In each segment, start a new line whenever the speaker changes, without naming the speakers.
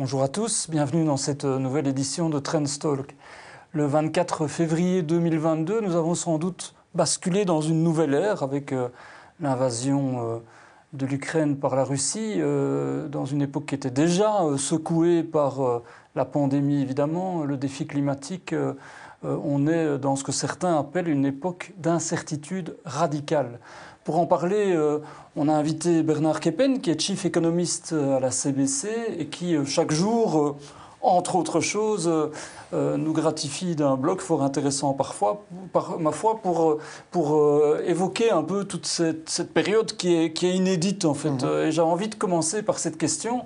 Bonjour à tous, bienvenue dans cette nouvelle édition de Trendstalk. Le 24 février 2022, nous avons sans doute basculé dans une nouvelle ère avec euh, l'invasion euh, de l'Ukraine par la Russie, euh, dans une époque qui était déjà secouée par la pandémie évidemment, le défi climatique. On est dans ce que certains appellent une époque d'incertitude radicale. Pour en parler, on a invité Bernard Keppen, qui est chief économiste à la CBC et qui, chaque jour, entre autres choses, euh, nous gratifie d'un blog fort intéressant parfois, par ma foi, pour, pour euh, évoquer un peu toute cette, période qui est, qui est, inédite en fait. Mhm. Et j'ai envie de commencer par cette question.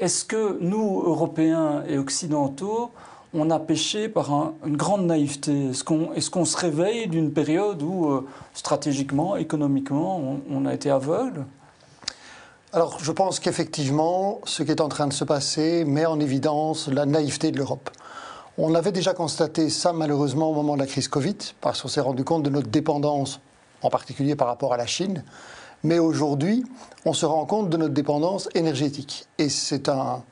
Est-ce que nous, Européens et Occidentaux, on a péché par une grande naïveté Est-ce qu'on se réveille d'une période où, euh, stratégiquement, économiquement, on, on a été aveugle?
Alors, je pense qu'effectivement, ce qui est en train de se passer met en évidence la naïveté de l'Europe. On avait déjà constaté ça, malheureusement, au moment de la crise Covid, parce qu'on s'est rendu compte de notre dépendance, en particulier par rapport à la Chine. Mais aujourd'hui, on se rend compte de notre dépendance énergétique. Et c'est un,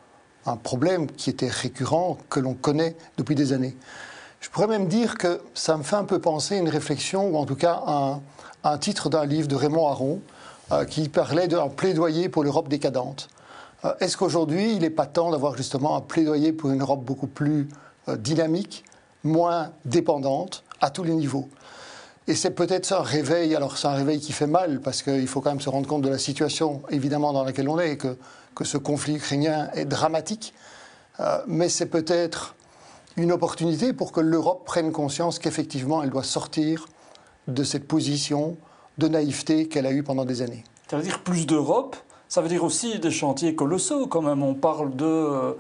problème qui était récurrent, que l'on connaît depuis des années. Je pourrais même dire que ça me fait un peu penser à une réflexion, ou en tout cas un, un titre d'un livre de Raymond Aron, euh, qui parlait d'un plaidoyer pour l'Europe décadente. Euh, est-ce qu'aujourd'hui, il n'est pas temps d'avoir justement un plaidoyer pour une Europe beaucoup plus euh, dynamique, moins dépendante à tous les niveaux? Et c'est peut-être un réveil, alors c'est un réveil qui fait mal, parce qu'il faut quand même se rendre compte de la situation, évidemment, dans laquelle on est, et que, que ce conflit ukrainien est dramatique. mais c'est peut-être une opportunité pour que l'Europe prenne conscience qu'effectivement, elle doit sortir de cette position de naïveté qu'elle a eue pendant des années.
Ça veut dire plus d'Europe, ça veut dire aussi des chantiers colossaux quand même. On parle de, euh,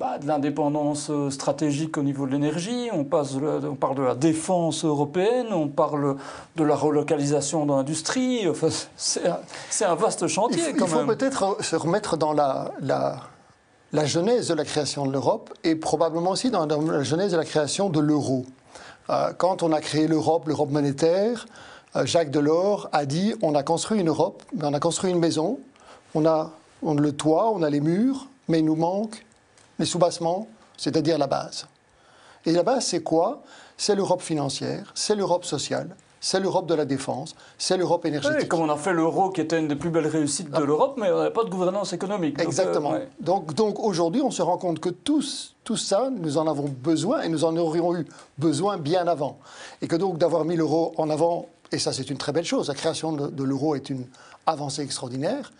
bah, de l'indépendance euh, stratégique au niveau de l'énergie, on, on, parle de la défense européenne, on parle de la relocalisation dans l'industrie. Enfin, c'est un, vaste chantier
il faut,
quand
même. Il faut peut-être se remettre dans la, la, la, genèse de la création de l'Europe et probablement aussi dans, la genèse de la création de l'euro. Euh, quand on a créé l'Europe, l'Europe monétaire, euh, Jacques Delors a dit on a construit une Europe, mais on a construit une maison, on a, le toit, on a les murs, mais il nous manque les soubassements, c'est-à-dire la base. Et la base, c'est quoi? C'est l'Europe financière, c'est l'Europe sociale, c'est l'Europe de la défense, c'est l'Europe énergétique.
comme on a fait l'euro qui était une des plus belles réussites de ah. l'Europe, mais on n'avait pas de gouvernance économique.
Exactement. Donc, euh, donc, aujourd'hui, on se rend compte que tous, tout ça, nous en avons besoin et nous en aurions eu besoin bien avant. Et que donc d'avoir mis l'euro en avant et ça, c'est une très belle chose. La création de, l'euro est une avancée extraordinaire,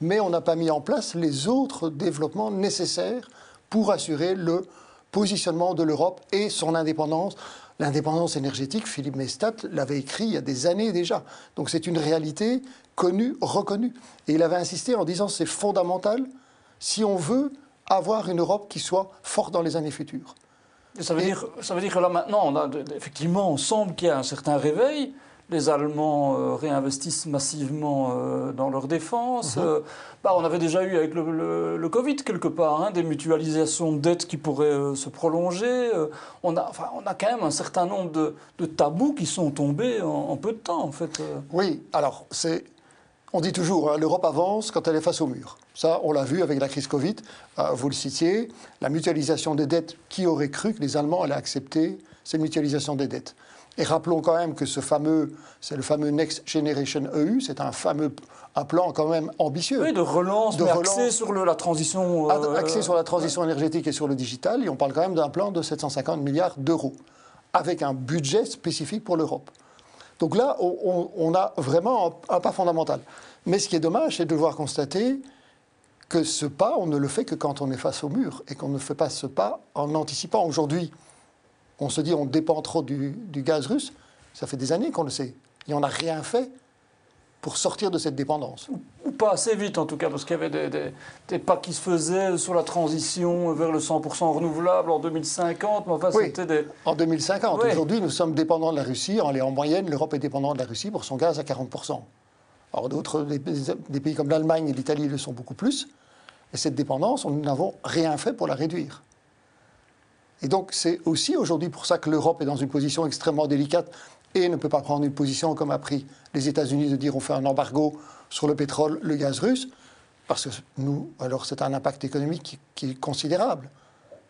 mais on n'a pas mis en place les autres développements nécessaires pour assurer le positionnement de l'Europe et son indépendance. L'indépendance énergétique, Philippe Mestat l'avait écrit il y a des années déjà. Donc c'est une réalité connue, reconnue. Et il avait insisté en disant c'est fondamental si on veut avoir une Europe qui soit forte dans les années futures.
Ça veut, dire, ça veut dire que là maintenant, on a, effectivement, on semble qu'il y a un certain réveil les Allemands euh, réinvestissent massivement euh, dans leur défense. Mhm. Euh, bah, on avait déjà eu avec le, Covid quelque part hein, des mutualisations de dettes qui pourraient se prolonger. on, a, enfin, on a quand même un certain nombre de, tabous qui sont tombés en, peu de temps en fait.
Oui, alors c'est on dit toujours, hein, l'Europe avance quand elle est face au mur. Ça, on l'a vu avec la crise Covid. vous le citiez, la mutualisation des dettes. Qui aurait cru que les Allemands allaient accepter cette mutualisation des dettes? Et rappelons quand même que ce fameux, c'est le fameux Next Generation EU, c'est un fameux un plan quand même ambitieux.
Oui, de relance, de axé sur la transition.
Euh, axé sur la transition énergétique et sur le digital, et on parle quand même d'un plan de 750 milliards d'euros, avec un budget spécifique pour l'Europe. Donc là, on, a vraiment un, pas fondamental. Mais ce qui est dommage, c'est de devoir constater que ce pas, on ne le fait que quand on est face au mur, et qu'on ne fait pas ce pas en anticipant. Aujourd'hui, on se dit on dépend trop du, gaz russe. Ça fait des années qu'on le sait. Et on n'a rien fait pour sortir de cette dépendance.
Ou, pas assez vite en tout cas, parce qu'il y avait des, pas qui se faisaient sur la transition vers le 100% renouvelable en 2050. Mais enfin,
oui, des... en 2050. Aujourd'hui, nous sommes dépendants de la Russie. En, en moyenne, l'Europe est dépendante de la Russie pour son gaz à 40%. Alors d'autres, des, des pays comme l'Allemagne et l'Italie le sont beaucoup plus. Et cette dépendance, nous n'avons rien fait pour la réduire. Et donc c'est aussi aujourd'hui pour ça que l'Europe est dans une position extrêmement délicate et ne peut pas prendre une position comme a pris les États-Unis de dire on fait un embargo sur le pétrole, le gaz russe. Parce que nous, alors c'est un impact économique qui, est considérable.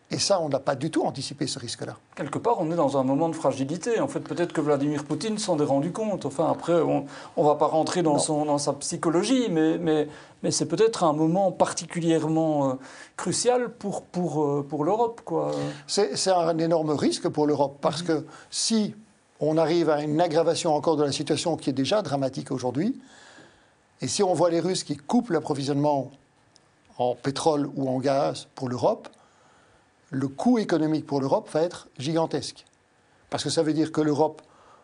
Et ça, on n'a pas du tout anticipé ce risque-là.
Quelque part, on est dans un moment de fragilité. En fait, peut-être que Vladimir Poutine s'en est rendu compte. Enfin, après, on ne va pas rentrer dans, son, dans sa psychologie, mais, mais, mais c'est peut-être un moment particulièrement euh, crucial pour, pour, euh, pour l'Europe.
C'est un énorme risque pour l'Europe, parce que si on arrive à une aggravation encore de la situation qui est déjà dramatique aujourd'hui, et si on voit les Russes qui coupent l'approvisionnement en pétrole ou en gaz pour l'Europe, le coût économique pour l'Europe va être gigantesque. Parce que ça veut dire que l'Europe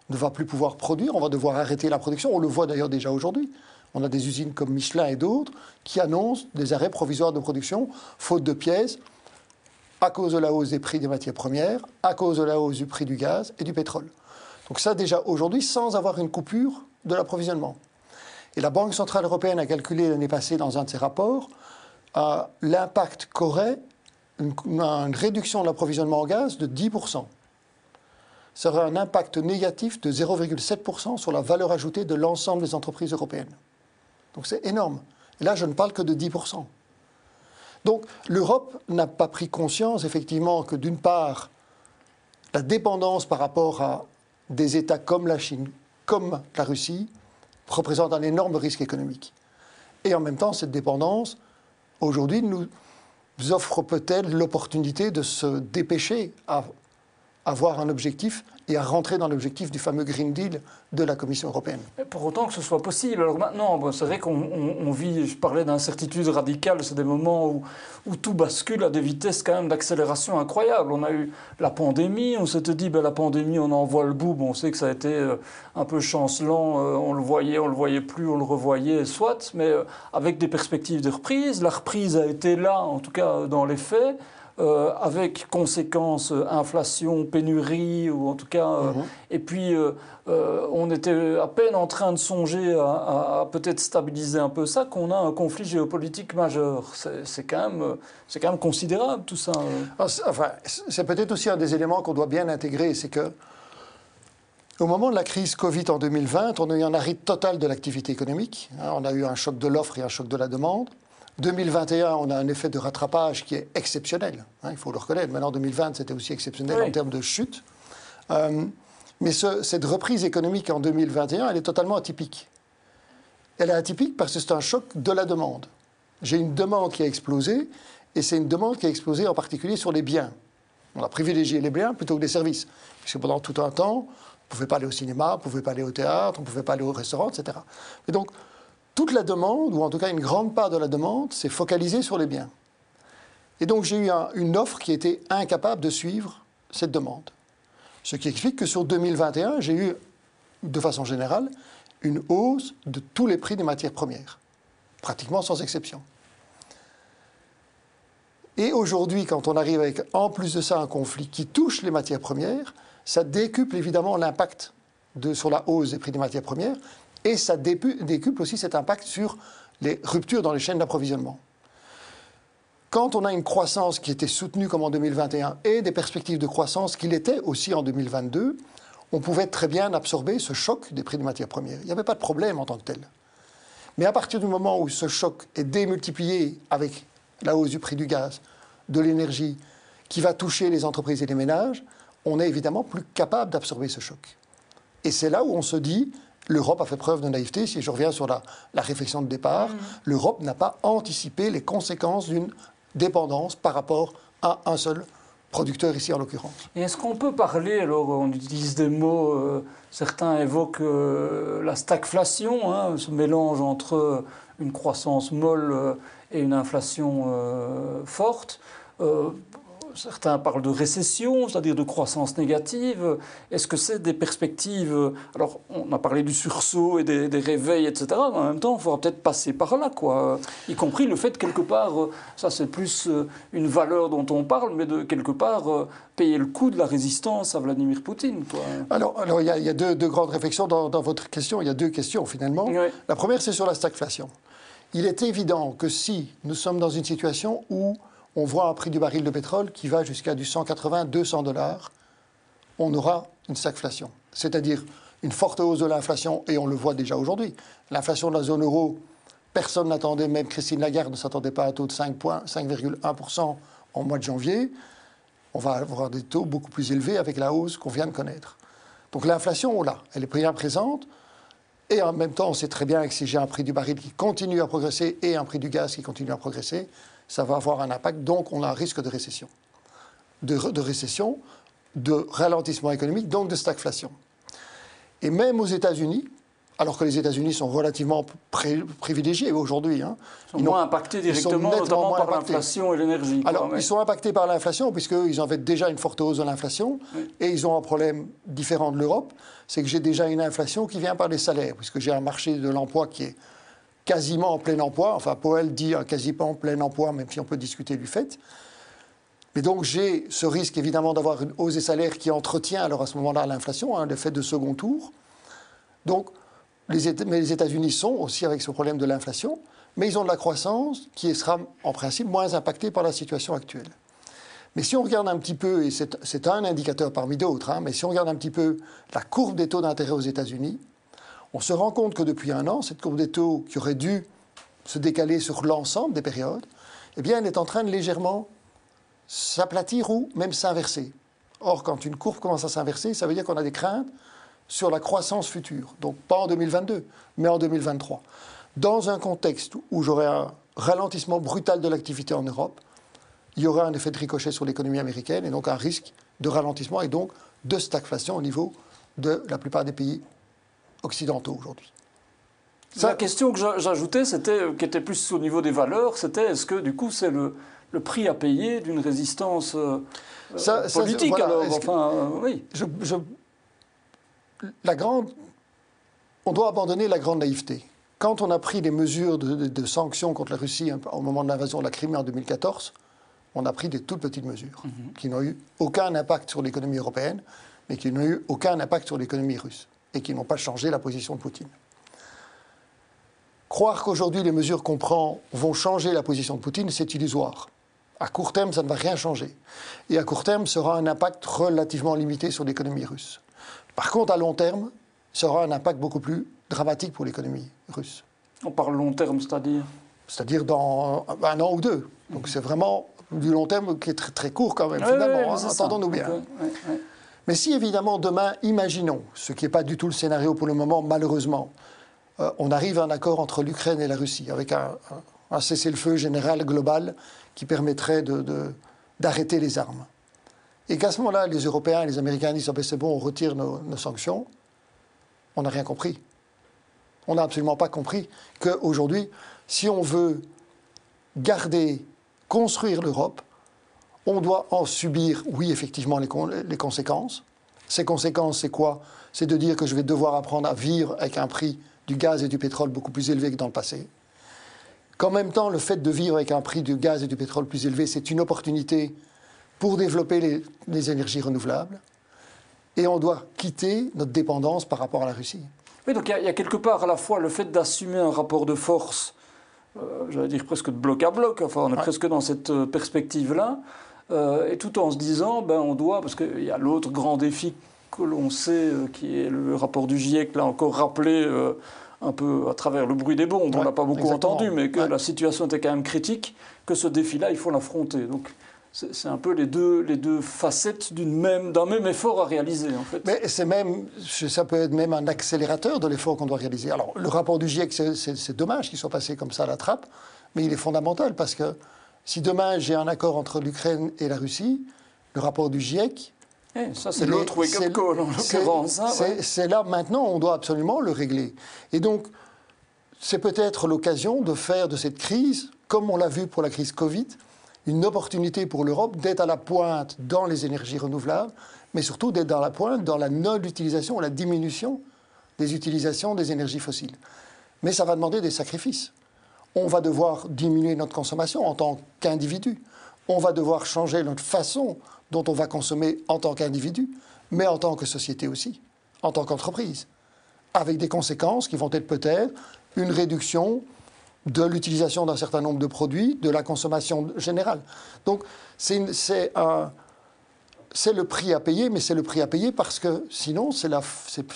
ne va plus pouvoir produire, on va devoir arrêter la production. On le voit d'ailleurs déjà aujourd'hui. On a des usines comme Michelin et d'autres qui annoncent des arrêts provisoires de production, faute de pièces, à cause de la hausse des prix des matières premières, à cause de la hausse du prix du gaz et du pétrole. Donc ça déjà aujourd'hui sans avoir une coupure de l'approvisionnement. Et la Banque Centrale Européenne a calculé l'année passée dans un de ses rapports euh, l'impact qu'aurait une, réduction de l'approvisionnement en gaz de 10%. Ça aurait un impact négatif de 0,7% sur la valeur ajoutée de l'ensemble des entreprises européennes. Donc c'est énorme. Et là, je ne parle que de 10%. Donc l'Europe n'a pas pris conscience, effectivement, que d'une part, la dépendance par rapport à des États comme la Chine, comme la Russie, représente un énorme risque économique. Et en même temps, cette dépendance, aujourd'hui, nous offre peut-être l'opportunité de se dépêcher à avoir un objectif et à rentrer dans l'objectif du fameux Green Deal de la Commission européenne.
pour autant que ce soit possible. Alors maintenant, c'est vrai qu'on vit, je parlais d'incertitude radicale, c'est des moments où, tout bascule à des vitesses quand même d'accélération incroyables. On a eu la pandémie, on s'était dit, ben, la pandémie, on en voit le bout. Bon, on sait que ça a été euh, un peu chancelant, euh, on le voyait, on le voyait plus, on le revoyait, soit, mais euh, avec des perspectives de reprise. La reprise a été là, en tout cas dans les faits. Euh, avec conséquences euh, inflation, pénurie, ou en tout cas. Euh, mhm. Et puis, on était à peine en train de songer à, peut-être stabiliser un peu ça, qu'on a un conflit géopolitique majeur. C'est quand, même, quand même considérable tout ça.
Ah, enfin, c'est peut-être aussi un des éléments qu'on doit bien intégrer, c'est que. Au moment de la crise Covid en 2020, on a eu un arrêt total de l'activité économique. Hein, on a eu un choc de l'offre et un choc de la demande. 2021, on a un effet de rattrapage qui est exceptionnel, hein, il faut le reconnaître. Maintenant, 2020, c'était aussi exceptionnel en termes de chute. Euh, mais cette reprise économique en 2021, elle est totalement atypique. Elle est atypique parce que c'est un choc de la demande. J'ai une demande qui a explosé, et c'est une demande qui a explosé en particulier sur les biens. On a privilégié les biens plutôt que les services. Puisque pendant tout un temps, on ne pouvait pas aller au cinéma, on ne pouvait pas aller au théâtre, on ne pouvait pas aller au restaurant, etc. Et donc, toute la demande, ou en tout cas une grande part de la demande, s'est focalisée sur les biens. Et donc j'ai eu une offre qui était incapable de suivre cette demande. Ce qui explique que sur 2021, j'ai eu, de façon générale, une hausse de tous les prix des matières premières, pratiquement sans exception. Et aujourd'hui, quand on arrive avec, en plus de ça, un conflit qui touche les matières premières, ça décuple évidemment l'impact sur la hausse des prix des matières premières, et ça décuple aussi cet impact sur les ruptures dans les chaînes d'approvisionnement. Quand on a une croissance qui était soutenue comme en 2021 et des perspectives de croissance qu'il était aussi en 2022, on pouvait très bien absorber ce choc des prix des matières premières. Il n'y avait pas de problème en tant que tel. Mais à partir du moment où ce choc est démultiplié avec la hausse du prix du gaz, de l'énergie, qui va toucher les entreprises et les ménages, on est évidemment plus capable d'absorber ce choc. Et c'est là où on se dit, L'Europe a fait preuve de naïveté. Si je reviens sur la, réflexion de départ, mm. l'Europe n'a pas anticipé les conséquences d'une dépendance par rapport à un seul producteur ici en l'occurrence.
Et est-ce qu'on peut parler, alors on utilise des mots, euh, certains évoquent euh, la stagflation, hein, ce mélange entre une croissance molle euh, et une inflation forte certains parlent de récession, c'est-à-dire de croissance négative. Est-ce que c'est des perspectives Alors, on a parlé du sursaut et des, réveils, etc. Mais en même temps, il faudra peut-être passer par là, quoi. Y compris le fait, quelque part, ça c'est plus euh, une valeur dont on parle, mais de quelque part euh, payer le coût de la résistance à Vladimir Poutine. Quoi.
Alors, alors il y a, deux, grandes réflexions dans, votre question. Il y a deux questions finalement. La première, c'est sur la stagflation. Il est évident que si nous sommes dans une situation où on voit un prix du baril de pétrole qui va jusqu'à du 180-200 dollars, on aura une stagflation. C'est-à-dire une forte hausse de l'inflation, et on le voit déjà aujourd'hui. L'inflation de la zone euro Personne n'attendait, même Christine Lagarde ne s'attendait pas à un taux de 5,1% en mois de janvier. On va avoir des taux beaucoup plus élevés avec la hausse qu'on vient de connaître. Donc l'inflation, là, elle est bien présente. Et en même temps, on sait très bien que si j'ai un prix du baril qui continue à progresser et un prix du gaz qui continue à progresser, ça va avoir un impact. Donc on a un risque de récession. De, de récession, de ralentissement économique, donc de stagflation. Et même aux États-Unis, alors que les États-Unis sont relativement privilégiés aujourd'hui.
Hein. Ils sont moins impactés directement, notamment par l'inflation et l'énergie.
Alors, ils sont impactés par l'inflation, puisqu'ils avaient déjà une forte hausse de l'inflation, et ils ont un problème différent de l'Europe, c'est que j'ai déjà une inflation qui vient par les salaires, puisque j'ai un marché de l'emploi qui est quasiment en plein emploi, enfin Powell dit quasiment en plein emploi, même si on peut discuter du fait. Mais donc j'ai ce risque évidemment d'avoir une hausse des salaires qui entretient alors à ce moment-là l'inflation, hein, l'effet de second tour. Donc les États-Unis sont aussi avec ce problème de l'inflation, mais ils ont de la croissance qui sera en principe moins impactée par la situation actuelle. Mais si on regarde un petit peu, et c'est un indicateur parmi d'autres, hein, mais si on regarde un petit peu la courbe des taux d'intérêt aux États-Unis, on se rend compte que depuis un an, cette courbe des taux qui aurait dû se décaler sur l'ensemble des périodes, eh elle est en train de légèrement s'aplatir ou même s'inverser. Or, quand une courbe commence à s'inverser, ça veut dire qu'on a des craintes sur la croissance future. Donc pas en 2022, mais en 2023. Dans un contexte où j'aurais un ralentissement brutal de l'activité en Europe, il y aurait un effet de ricochet sur l'économie américaine et donc un risque de ralentissement et donc de stagflation au niveau de la plupart des pays occidentaux aujourd'hui.
La question que j'ajoutais, c'était, qui était plus au niveau des valeurs, c'était est-ce que du coup c'est le, le, prix à payer d'une résistance euh, politique alors, enfin, euh, oui.
je, la grande, on doit abandonner la grande naïveté. Quand on a pris les mesures de, sanctions contre la Russie au moment de l'invasion de la Crimée en 2014, on a pris des toutes petites mesures mhm. qui n'ont eu aucun impact sur l'économie européenne, mais qui n'ont eu aucun impact sur l'économie russe et qui n'ont pas changé la position de Poutine. Croire qu'aujourd'hui les mesures qu'on prend vont changer la position de Poutine, c'est illusoire. À court terme, ça ne va rien changer. Et à court terme, ça aura un impact relativement limité sur l'économie russe. Par contre, à long terme, ça aura un impact beaucoup plus dramatique pour l'économie russe.
On parle long terme, c'est-à-dire?
C'est-à-dire dans un an ou deux. Donc c'est vraiment du long terme qui est très, très court quand même, finalement. Hein, entendons-nous bien. Mais si évidemment demain, imaginons, ce qui n'est pas du tout le scénario pour le moment, malheureusement, euh, on arrive à un accord entre l'Ukraine et la Russie, avec un, cessez-le-feu général global qui permettrait d'arrêter les armes. Et qu'à ce moment-là, les Européens et les Américains disent ah ben, c'est bon, on retire nos, sanctions, on n'a rien compris. On n'a absolument pas compris qu'aujourd'hui, si on veut garder, construire l'Europe, on doit en subir, oui, effectivement, les, les conséquences. Ces conséquences, c'est quoi? C'est de dire que je vais devoir apprendre à vivre avec un prix du gaz et du pétrole beaucoup plus élevé que dans le passé. Qu'en même temps, le fait de vivre avec un prix du gaz et du pétrole plus élevé, c'est une opportunité pour développer les, énergies renouvelables. Et on doit quitter notre dépendance par rapport à la Russie.
Oui, donc il y, a quelque part à la fois le fait d'assumer un rapport de force, euh, j'allais dire presque de bloc à bloc, enfin on est presque dans cette euh, perspective-là, et tout en se disant, ben on doit, parce qu'il y a l'autre grand défi que l'on sait, qui est le rapport du GIEC, là encore rappelé un peu à travers le bruit des bombes, on ne l'a pas beaucoup entendu, mais que la situation était quand même critique, que ce défi-là, il faut l'affronter. Donc c'est un peu les deux, les deux facettes d'un même, même effort à réaliser, en fait.
Mais c'est même, ça peut être même un accélérateur de l'effort qu'on doit réaliser. Alors, le rapport du GIEC, c'est dommage qu'il soit passé comme ça à la trappe, mais il est fondamental parce que si demain j'ai un accord entre l'Ukraine et la Russie, le rapport du GIEC.
Eh, ça, c'est l'autre wake-up call, en l'occurrence. Hein,
c'est là, maintenant, on doit absolument le régler. Et donc, c'est peut-être l'occasion de faire de cette crise, comme on l'a vu pour la crise Covid, une opportunité pour l'Europe d'être à la pointe dans les énergies renouvelables, mais surtout d'être dans la pointe dans la non-utilisation, la diminution des utilisations des énergies fossiles. Mais ça va demander des sacrifices. On va devoir diminuer notre consommation en tant qu'individu. On va devoir changer notre façon dont on va consommer en tant qu'individu, mais en tant que société aussi, en tant qu'entreprise, avec des conséquences qui vont être peut-être une réduction de l'utilisation d'un certain nombre de produits, de la consommation générale. Donc c'est le prix à payer, mais c'est le prix à payer parce que sinon c'est la,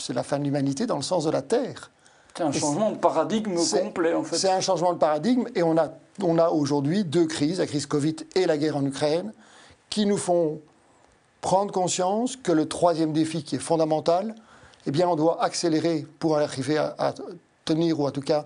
la fin de l'humanité dans le sens de la Terre.
C'est un changement de paradigme complet, en fait.
C'est un changement de paradigme et on a, on a aujourd'hui deux crises, la crise Covid et la guerre en Ukraine, qui nous font prendre conscience que le troisième défi qui est fondamental, eh bien, on doit accélérer pour arriver à, tenir ou en tout cas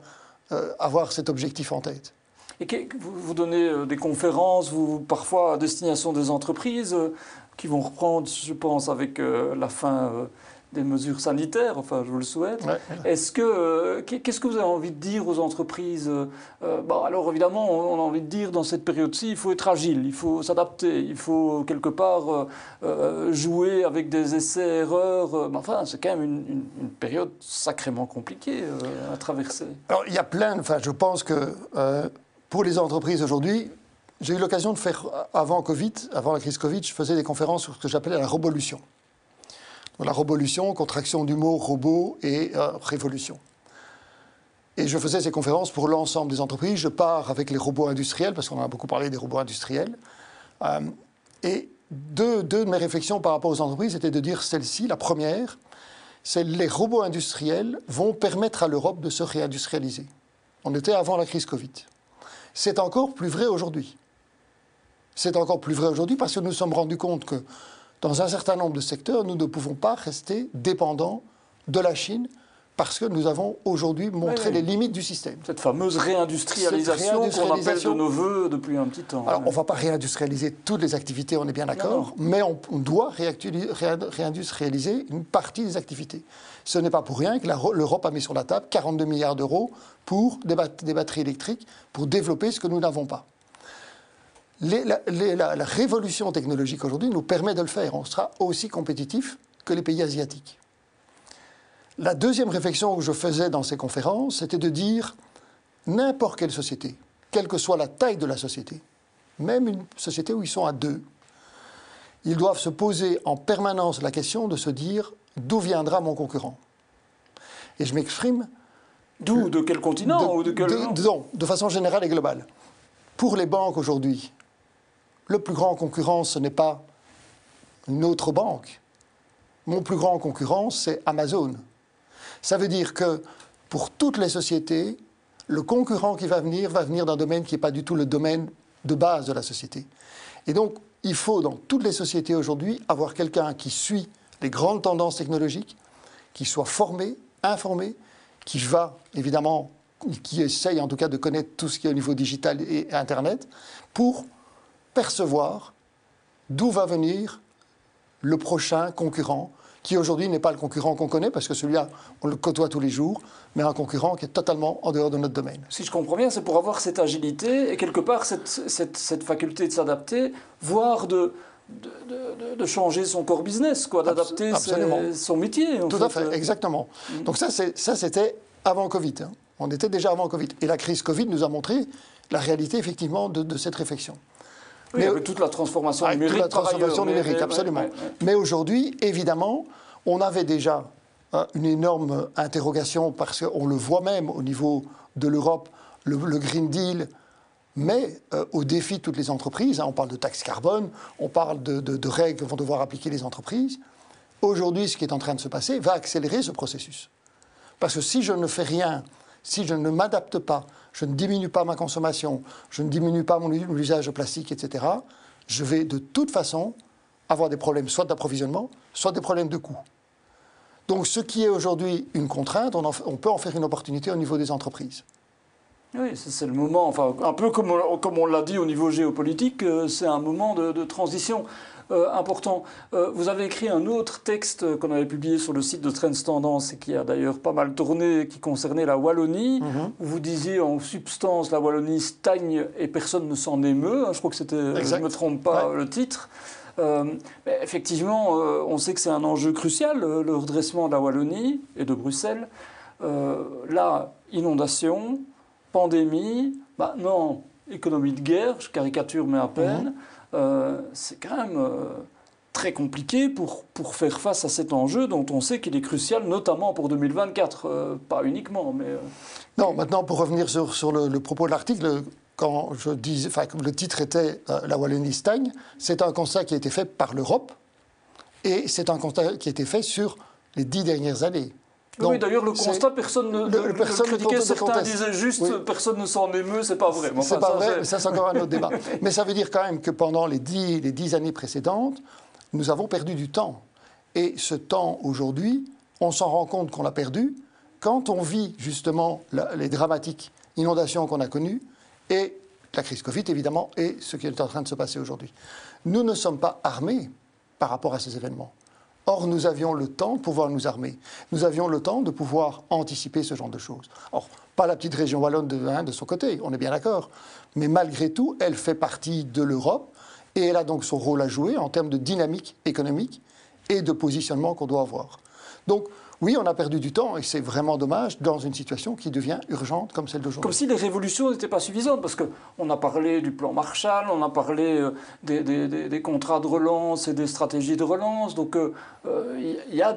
euh, avoir cet objectif en tête.
Et vous, vous donnez euh, des conférences, vous, parfois à destination des entreprises, euh, qui vont reprendre, je pense, avec la fin des mesures sanitaires, enfin je vous le souhaite. Est-ce que euh, qu'est-ce que vous avez envie de dire aux entreprises euh, euh, bon, Alors évidemment, on, a envie de dire dans cette période-ci, il faut être agile, il faut s'adapter, il faut quelque part jouer avec des essais-erreurs. mais enfin, c'est quand même une, une, période sacrément compliquée à traverser.
Alors il y a plein. Enfin, je pense que pour les entreprises aujourd'hui. J'ai eu l'occasion de faire, avant Covid, avant la crise Covid, je faisais des conférences sur ce que j'appelais la révolution la révolution, contraction du mot robot et euh, révolution. Et je faisais ces conférences pour l'ensemble des entreprises. Je pars avec les robots industriels, parce qu'on a beaucoup parlé des robots industriels. Euh, et deux, deux, de mes réflexions par rapport aux entreprises étaient de dire celle-ci, la première, c'est les robots industriels vont permettre à l'Europe de se réindustrialiser. On était avant la crise Covid. C'est encore plus vrai aujourd'hui. C'est encore plus vrai aujourd'hui parce que nous nous sommes rendus compte que dans un certain nombre de secteurs, nous ne pouvons pas rester dépendants de la Chine parce que nous avons aujourd'hui montré les limites du système.
Cette fameuse réindustrialisation, qu'on appelle de nos voeux depuis un petit temps.
Alors, on ne va pas réindustrialiser toutes les activités, on est bien d'accord, mais on, doit réindustrialiser une partie des activités. Ce n'est pas pour rien que l'Europe a mis sur la table 42 milliards d'euros pour des batteries électriques, pour développer ce que nous n'avons pas la, révolution technologique aujourd'hui nous permet de le faire. On sera aussi compétitif que les pays asiatiques. La deuxième réflexion que je faisais dans ces conférences, c'était de dire n'importe quelle société, quelle que soit la taille de la société, même une société où ils sont à deux, ils doivent se poser en permanence la question de se dire d'où viendra mon concurrent. Et je m'exprime.
D'où De quel continent ou de, quel...
de façon générale et globale. Pour les banques aujourd'hui, le plus grand concurrent, ce n'est pas une autre banque. Mon plus grand concurrent, c'est Amazon. Ça veut dire que pour toutes les sociétés, le concurrent qui va venir va venir d'un domaine qui n'est pas du tout le domaine de base de la société. Et donc, il faut dans toutes les sociétés aujourd'hui avoir quelqu'un qui suit les grandes tendances technologiques, qui soit formé, informé, qui va évidemment, qui essaye en tout cas de connaître tout ce qui est au niveau digital et Internet, pour percevoir d'où va venir le prochain concurrent, qui aujourd'hui n'est pas le concurrent qu'on connaît, parce que celui-là, on le côtoie tous les jours, mais un concurrent qui est totalement en dehors de notre domaine.
Si je comprends bien, c'est pour avoir cette agilité et quelque part cette, cette, faculté de s'adapter, voire de, de, de, changer son core business, quoi, d'adapter son métier.
Tout à fait, exactement. Mm. Donc ça, ça c'était avant Covid. Hein. On était déjà avant Covid. Et la crise Covid nous a montré la réalité, effectivement, de, cette réflexion
mais avec toute la transformation numérique. Toute
la transformation numérique, absolument. Mais aujourd'hui, évidemment, on avait déjà hein, une énorme interrogation parce qu'on le voit même au niveau de l'Europe, le, Green Deal mais euh, au défi de toutes les entreprises. Hein, on parle de taxes carbone, on parle de, de, règles que vont devoir appliquer les entreprises. Aujourd'hui, ce qui est en train de se passer va accélérer ce processus. Parce que si je ne fais rien, si je ne m'adapte pas, je ne diminue pas ma consommation, je ne diminue pas mon usage plastique, etc., je vais de toute façon avoir des problèmes soit d'approvisionnement, soit des problèmes de coût. Donc ce qui est aujourd'hui une contrainte, on, peut en faire une opportunité au niveau des entreprises.
Oui, c'est le moment, enfin, un peu comme, comme on l'a dit au niveau géopolitique, euh, c'est un moment de transition. Euh, important. Euh, vous avez écrit un autre texte qu'on avait publié sur le site de Trends Tendance et qui a d'ailleurs pas mal tourné, qui concernait la Wallonie, où vous disiez en substance la Wallonie stagne et personne ne s'en émeut. Hein, je crois que c'était, je ne me trompe pas, le titre. Euh, effectivement, on sait que c'est un enjeu crucial, le redressement de la Wallonie et de Bruxelles. là, inondation, pandémie, bah non, économie de guerre, je caricature mais à peine. Mhm. Euh, c'est quand même euh, très compliqué pour, pour faire face à cet enjeu dont on sait qu'il est crucial, notamment pour 2024, euh, pas uniquement. Mais,
Non, maintenant, pour revenir sur, sur le, propos de l'article, quand je dis, enfin, le titre était La Wallonie stagne, c'est un constat qui a été fait par l'Europe et c'est un constat qui a été fait sur les dix dernières années.
Oui, d'ailleurs, le constat, personne ne le, personne critiquait. Certains disaient juste, personne ne s'en émeut, c'est pas vrai.
c'est pas vrai, mais ça, c'est encore un autre débat. Mais ça veut dire quand même que pendant les dix, les dix années précédentes, nous avons perdu du temps. Et ce temps, aujourd'hui, on s'en rend compte qu'on l'a perdu quand on vit justement les dramatiques inondations qu'on a connues et la crise Covid, évidemment, et ce qui est en train de se passer aujourd'hui. Nous ne sommes pas armés par rapport à ces événements. Or, nous avions le temps de pouvoir nous armer. Nous avions le temps de pouvoir anticiper ce genre de choses. Or, pas la petite région wallonne de, de son côté, on est bien d'accord. Mais malgré tout, elle fait partie de l'Europe et elle a donc son rôle à jouer en termes de dynamique économique et de positionnement qu'on doit avoir. Donc, oui, on a perdu du temps et c'est vraiment dommage dans une situation qui devient urgente comme celle d'aujourd'hui.
Comme si les révolutions n'étaient pas suffisantes, parce qu'on a parlé du plan Marshall, on a parlé euh, des, contrats de relance et des stratégies de relance, donc il euh, euh, y, a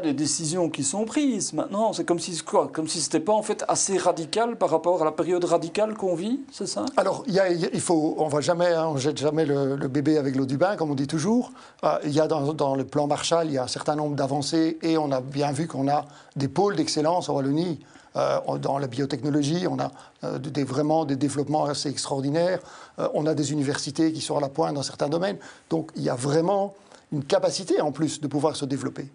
des décisions qui sont prises. Maintenant, c'est comme si quoi Comme si n'était pas en fait assez radical par rapport à la période radicale qu'on vit, c'est ça?
Alors, y a, il faut, on va jamais, hein, on jette jamais le, bébé avec l'eau du bain, comme on dit toujours. Il y a dans, dans, le plan Marshall, il y a un certain nombre d'avancées et on a bien vu qu'on a des pôles d'excellence en Wallonie. Euh, dans la biotechnologie, on a euh, vraiment des développements assez extraordinaires. Euh, on a des universités qui sont à la pointe dans certains domaines. Donc il y a vraiment une capacité en plus de pouvoir se développer.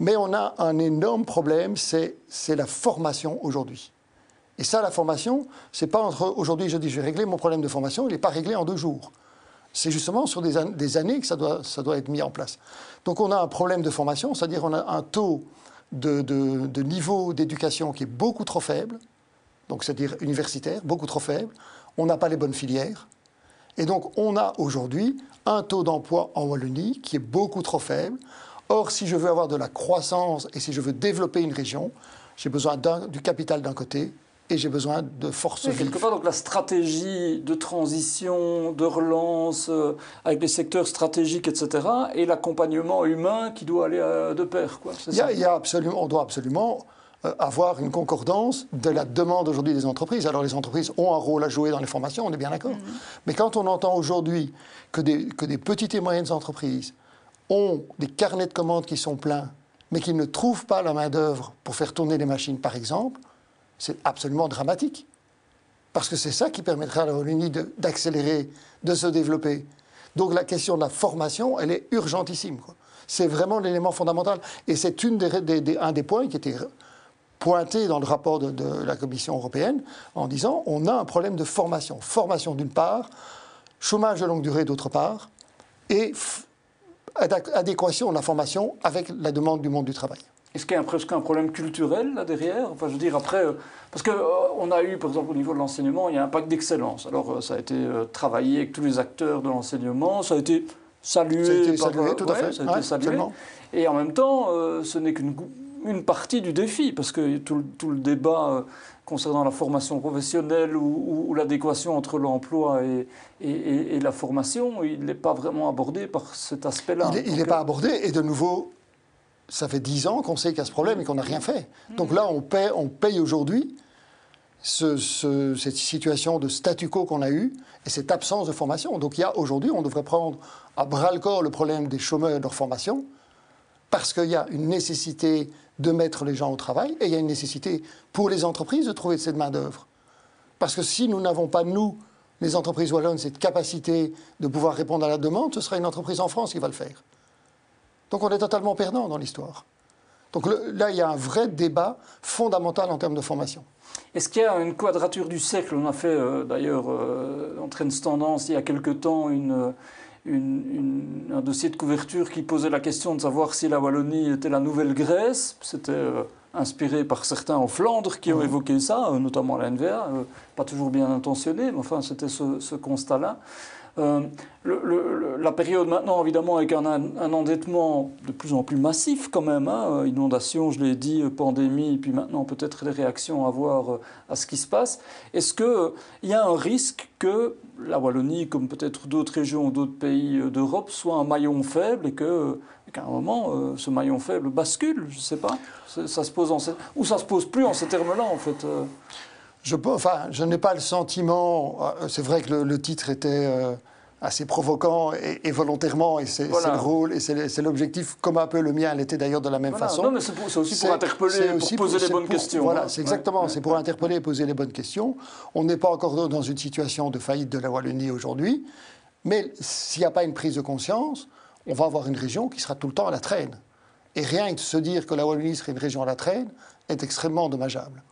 Mais on a un énorme problème, c'est la formation aujourd'hui. Et ça, la formation, c'est pas entre aujourd'hui je dis je vais régler mon problème de formation, il n'est pas réglé en deux jours. C'est justement sur des, années que ça doit, être mis en place. Donc on a un problème de formation, c'est-à-dire on a un taux de, niveau d'éducation qui est beaucoup trop faible, donc c'est-à-dire universitaire, beaucoup trop faible. On n'a pas les bonnes filières. Et donc on a aujourd'hui un taux d'emploi en Wallonie qui est beaucoup trop faible. Or, si je veux avoir de la croissance et si je veux développer une région, j'ai besoin du capital d'un côté et j'ai besoin de force
vive. Quelque part, donc la stratégie de transition, de relance euh, avec les secteurs stratégiques, etc., et l'accompagnement humain qui doit aller euh, de pair. Quoi,
il, y a, il y a absolument, on doit absolument euh, avoir une concordance de la demande aujourd'hui des entreprises. Alors les entreprises ont un rôle à jouer dans les formations, on est bien d'accord. Mm-hmm. Mais quand on entend aujourd'hui que des, que des petites et moyennes entreprises ont des carnets de commandes qui sont pleins, mais qu'ils ne trouvent pas la main-d'œuvre pour faire tourner les machines, par exemple, c'est absolument dramatique. Parce que c'est ça qui permettra à la Wallonie d'accélérer, de, se développer. Donc la question de la formation, elle est urgentissime. C'est vraiment l'élément fondamental. Et c'est un des points qui était pointé dans le rapport de, de, la Commission européenne en disant on a un problème de formation. Formation d'une part, chômage de longue durée d'autre part, et adéquation de la formation avec la demande du monde du travail.
Est-ce qu'il y a presque un problème culturel là derrière? Enfin, je veux dire, après, euh, parce qu'on euh, a eu, par exemple, au niveau de l'enseignement, il y a un pacte d'excellence. Alors, euh, ça a été travaillé avec tous les acteurs de l'enseignement, ça a été salué. Ça a
été salué, tout à fait.
Ça a été salué. Et en même temps, ce n'est qu'une une partie du défi, parce que tout, tout le débat concernant la formation professionnelle ou, l'adéquation entre l'emploi et, et, et, la formation, il n'est pas vraiment abordé par cet aspect-là.
Il n'est pas abordé, et de nouveau, ça fait dix ans qu'on sait qu'il y a ce problème et qu'on n'a rien fait. Donc là, on paye, on paye aujourd'hui cette situation de statu quo qu'on a eue et cette absence de formation. Donc il y a aujourd'hui, on devrait prendre à bras le corps le problème des chômeurs et de leur formation parce qu'il y a une nécessité de mettre les gens au travail et il y a une nécessité pour les entreprises de trouver cette main-d'œuvre. Parce que si nous n'avons pas, nous, les entreprises wallonnes, cette capacité de pouvoir répondre à la demande, ce sera une entreprise en France qui va le faire. Donc on est totalement perdant dans l'histoire. Donc là, il y a un vrai débat fondamental en termes de formation.
Est-ce qu'il y a une quadrature du siècle? On a fait euh, d'ailleurs euh, en train de tendance il y a quelque temps une, un dossier de couverture qui posait la question de savoir si la Wallonie était la nouvelle Grèce. C'était euh, inspiré par certains en Flandre qui ont évoqué ça, notamment la NVA, pas toujours bien intentionné, mais enfin c'était ce, ce constat-là. Euh, la période maintenant, évidemment, avec un, endettement de plus en plus massif quand même, hein, euh, inondation, je l'ai dit, euh, pandémie, puis maintenant peut-être les réactions à voir à ce qui se passe. Est-ce qu'il y a un risque que la Wallonie, comme peut-être d'autres régions ou d'autres pays d'Europe, soit un maillon faible et que qu'à un moment, ce maillon faible bascule, je ne sais pas. Ça se pose en ou ça se pose plus en ces termes-là, en fait.
Je, enfin, je n'ai pas le sentiment. C'est vrai que le, titre était assez provoquant et, volontairement, et c'est le rôle, et c'est l'objectif, comme un peu le mien l'était d'ailleurs de la même façon.
Non, mais c'est aussi pour interpeller, pour poser les bonnes questions.
Voilà, c'est exactement, c'est pour interpeller et poser les bonnes questions. On n'est pas encore dans une situation de faillite de la Wallonie aujourd'hui, mais s'il n'y a pas une prise de conscience, on va avoir une région qui sera tout le temps à la traîne. Et rien que de se dire que la Wallonie serait une région à la traîne est extrêmement dommageable.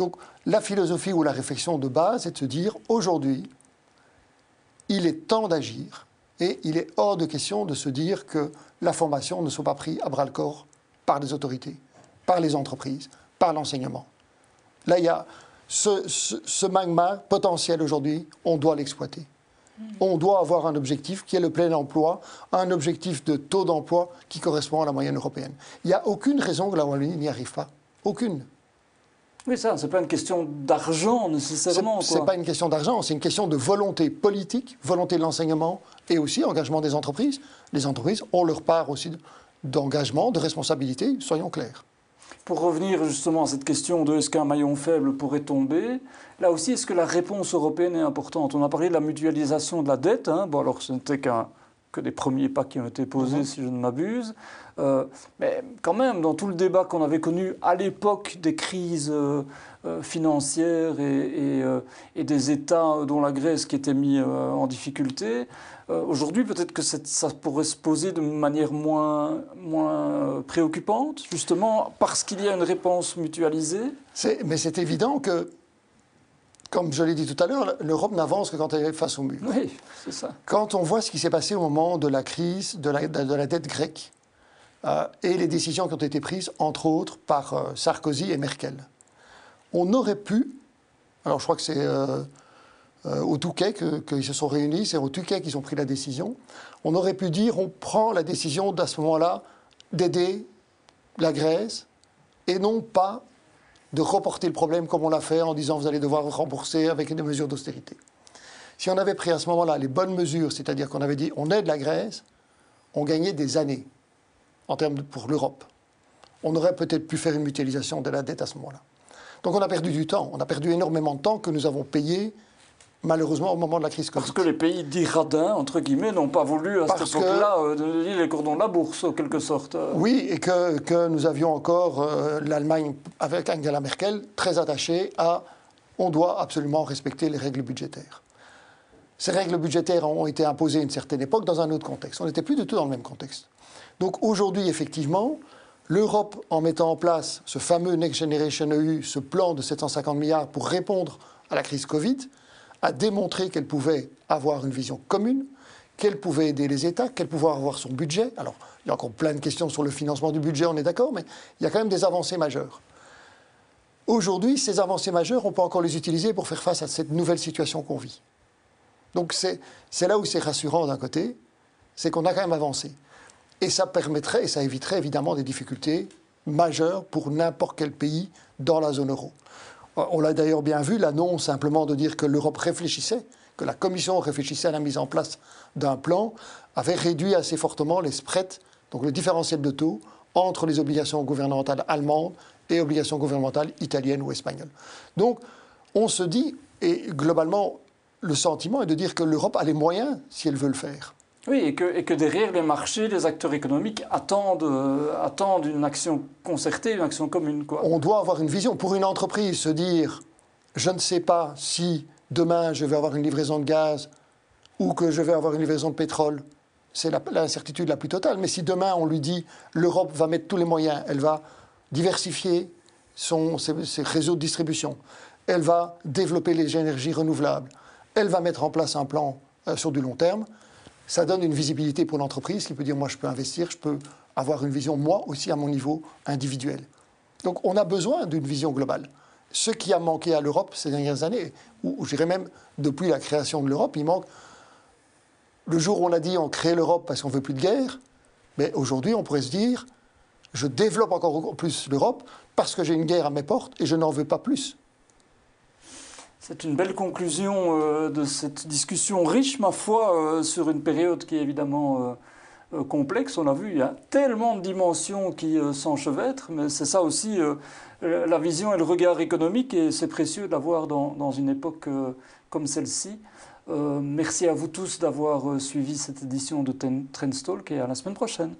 Donc la philosophie ou la réflexion de base est de se dire aujourd'hui, il est temps d'agir et il est hors de question de se dire que la formation ne soit pas prise à bras le corps par les autorités, par les entreprises, par l'enseignement. Là, il y a ce, magma potentiel aujourd'hui, on doit l'exploiter. Mm. On doit avoir un objectif qui est le plein emploi, un objectif de taux d'emploi qui correspond à la moyenne européenne. Il n'y a aucune raison que la Wallonie n'y arrive pas. Aucune.
Oui, ça, c'est pas une question d'argent nécessairement.
C'est pas une question d'argent, c'est une question de volonté politique, volonté de l'enseignement et aussi engagement des entreprises. Les entreprises ont leur part aussi d'engagement, de responsabilité, soyons clairs.
Pour revenir justement à cette question de est-ce qu'un maillon faible pourrait tomber, là aussi, est-ce que la réponse européenne est importante? On a parlé de la mutualisation de la dette. Hein. Bon, alors ce n'était qu'un que des premiers pas qui ont été posés, mhm. si je ne m'abuse. Euh, mais quand même, dans tout le débat qu'on avait connu à l'époque des crises euh, euh, financières et, et, des États dont la Grèce qui était mis en difficulté, aujourd'hui peut-être que ça pourrait se poser de manière moins, moins préoccupante, justement parce qu'il y a une réponse mutualisée?
Mais c'est évident que comme je l'ai dit tout à l'heure, l'Europe n'avance que quand elle est face au mur.
Oui, c'est ça.
Quand on voit ce qui s'est passé au moment de la crise de la, de la dette grecque euh, et les décisions qui ont été prises, entre autres, par euh, Sarkozy et Merkel, on aurait pu, alors je crois que c'est euh, au Touquet qu'ils se sont réunis, c'est au Touquet qu'ils ont pris la décision, on aurait pu dire on prend la décision à ce moment-là d'aider la Grèce et non pas de reporter le problème comme on l'a fait en disant vous allez devoir rembourser avec des mesures d'austérité. Si on avait pris à ce moment-là les bonnes mesures, c'est-à-dire qu'on avait dit on aide la Grèce, on gagnait des années en termes pour l'Europe. On aurait peut-être pu faire une mutualisation de la dette à ce moment-là. Donc on a perdu du temps, on a perdu énormément de temps que nous avons payé malheureusement au moment de la crise
Parce que les pays dits radins, entre guillemets, n'ont pas voulu à cette époque-là donner les cordons de la bourse, en quelque sorte.
Oui, et que, que nous avions encore euh, l'Allemagne, avec Angela Merkel, très attachée à on doit absolument respecter les règles budgétaires. Ces règles budgétaires ont été imposées à une certaine époque dans un autre contexte. On n'était plus du tout dans le même contexte. Donc aujourd'hui, effectivement, l'Europe, en mettant en place ce fameux Next Generation EU, ce plan de 750 milliards pour répondre à la crise Covid, a démontré qu'elle pouvait avoir une vision commune, qu'elle pouvait aider les États, qu'elle pouvait avoir son budget. Alors, il y a encore plein de questions sur le financement du budget, on est d'accord, mais il y a quand même des avancées majeures. Aujourd'hui, ces avancées majeures, on peut encore les utiliser pour faire face à cette nouvelle situation qu'on vit. Donc c'est là où c'est rassurant d'un côté, c'est qu'on a quand même avancé. Et ça permettrait, et ça éviterait évidemment des difficultés majeures pour n'importe quel pays dans la zone euro. On l'a d'ailleurs bien vu, l'annonce simplement de dire que l'Europe réfléchissait, que la Commission réfléchissait à la mise en place d'un plan, avait réduit assez fortement les spreads, donc le différentiel de taux, entre les obligations gouvernementales allemandes et obligations gouvernementales italiennes ou espagnoles. Donc on se dit, et globalement, le sentiment est de dire que l'Europe a les moyens si elle veut le faire.
Oui, et que, derrière les marchés, les acteurs économiques attendent, euh, une action concertée, une action commune.
On doit avoir une vision. Pour une entreprise, se dire je ne sais pas si demain je vais avoir une livraison de gaz ou que je vais avoir une livraison de pétrole, c'est l'incertitude la, la plus totale. Mais si demain on lui dit l'Europe va mettre tous les moyens, elle va diversifier son, ses, réseaux de distribution, elle va développer les énergies renouvelables, elle va mettre en place un plan euh, sur du long terme ça donne une visibilité pour l'entreprise qui peut dire moi je peux investir, je peux avoir une vision moi aussi à mon niveau individuel. Donc on a besoin d'une vision globale. Ce qui a manqué à l'Europe ces dernières années, ou je dirais même depuis la création de l'Europe, il manque. Le jour où on a dit on crée l'Europe parce qu'on veut plus de guerre, mais aujourd'hui on pourrait se dire je développe encore plus l'Europe parce que j'ai une guerre à mes portes et je n'en veux pas plus.
C'est une belle conclusion euh, de cette discussion riche, ma foi, euh, sur une période qui est évidemment euh, complexe. On a vu, il y a tellement de dimensions qui s'enchevêtrent, mais c'est ça aussi la vision et le regard économique, et c'est précieux d'avoir dans, dans, une époque comme celle-ci. merci à vous tous d'avoir suivi cette édition de Trendstalk et à la semaine prochaine.